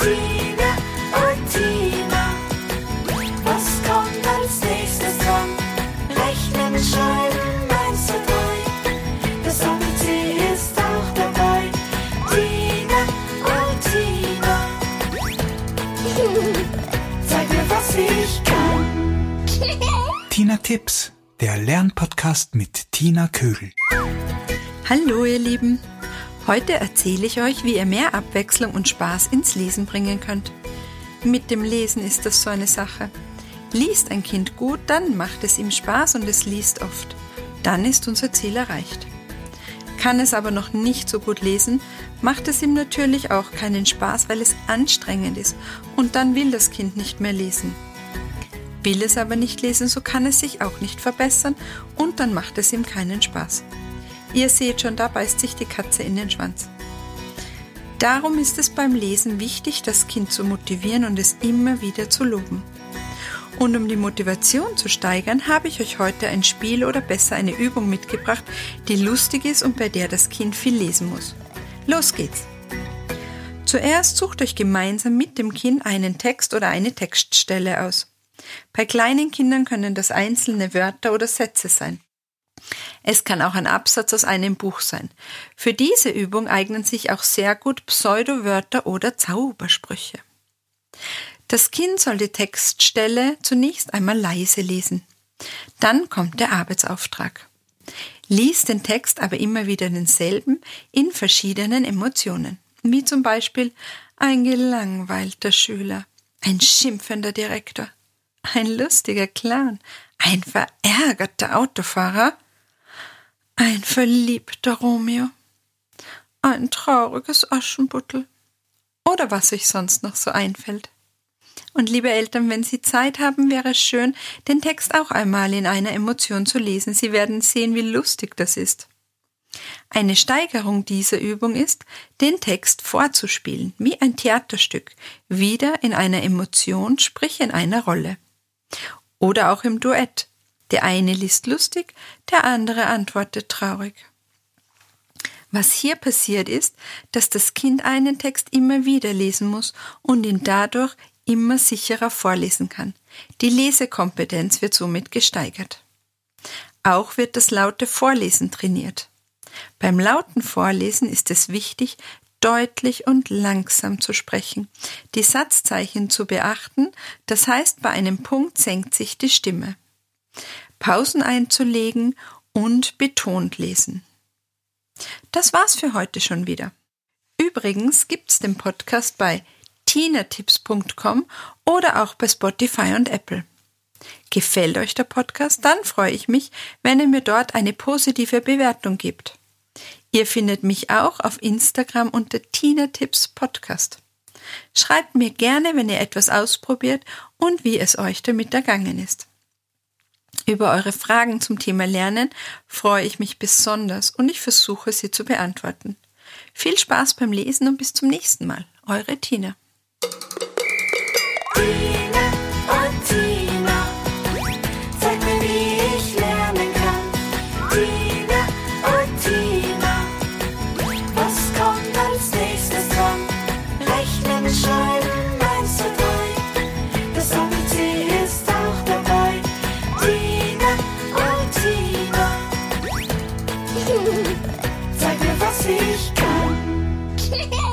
Martine und Tina. was kommt als nächstes dran? Rechnen, schreiben, eins zu drei. Das ABC ist auch dabei. Tina, und Tina. zeig mir, was ich kann. Tina Tipps, der Lernpodcast mit Tina Kögel. Hallo, ihr Lieben. Heute erzähle ich euch, wie ihr mehr Abwechslung und Spaß ins Lesen bringen könnt. Mit dem Lesen ist das so eine Sache. Liest ein Kind gut, dann macht es ihm Spaß und es liest oft. Dann ist unser Ziel erreicht. Kann es aber noch nicht so gut lesen, macht es ihm natürlich auch keinen Spaß, weil es anstrengend ist und dann will das Kind nicht mehr lesen. Will es aber nicht lesen, so kann es sich auch nicht verbessern und dann macht es ihm keinen Spaß. Ihr seht schon, da beißt sich die Katze in den Schwanz. Darum ist es beim Lesen wichtig, das Kind zu motivieren und es immer wieder zu loben. Und um die Motivation zu steigern, habe ich euch heute ein Spiel oder besser eine Übung mitgebracht, die lustig ist und bei der das Kind viel lesen muss. Los geht's! Zuerst sucht euch gemeinsam mit dem Kind einen Text oder eine Textstelle aus. Bei kleinen Kindern können das einzelne Wörter oder Sätze sein. Es kann auch ein Absatz aus einem Buch sein. Für diese Übung eignen sich auch sehr gut Pseudowörter oder Zaubersprüche. Das Kind soll die Textstelle zunächst einmal leise lesen. Dann kommt der Arbeitsauftrag. Lies den Text aber immer wieder denselben in verschiedenen Emotionen, wie zum Beispiel ein gelangweilter Schüler, ein schimpfender Direktor, ein lustiger Clown, ein verärgerter Autofahrer, ein verliebter Romeo, ein trauriges Aschenputtel oder was euch sonst noch so einfällt. Und liebe Eltern, wenn Sie Zeit haben, wäre es schön, den Text auch einmal in einer Emotion zu lesen. Sie werden sehen, wie lustig das ist. Eine Steigerung dieser Übung ist, den Text vorzuspielen, wie ein Theaterstück, wieder in einer Emotion, sprich in einer Rolle. Oder auch im Duett. Der eine liest lustig, der andere antwortet traurig. Was hier passiert ist, dass das Kind einen Text immer wieder lesen muss und ihn dadurch immer sicherer vorlesen kann. Die Lesekompetenz wird somit gesteigert. Auch wird das laute Vorlesen trainiert. Beim lauten Vorlesen ist es wichtig, deutlich und langsam zu sprechen, die Satzzeichen zu beachten, das heißt bei einem Punkt senkt sich die Stimme, Pausen einzulegen und betont lesen. Das war's für heute schon wieder. Übrigens gibt's den Podcast bei tinatips.com oder auch bei Spotify und Apple. Gefällt euch der Podcast? Dann freue ich mich, wenn ihr mir dort eine positive Bewertung gibt. Ihr findet mich auch auf Instagram unter Tina Tipps Podcast. Schreibt mir gerne, wenn ihr etwas ausprobiert und wie es euch damit ergangen ist. Über eure Fragen zum Thema Lernen freue ich mich besonders und ich versuche sie zu beantworten. Viel Spaß beim Lesen und bis zum nächsten Mal. Eure Tina. Zeig mir, was ich kann.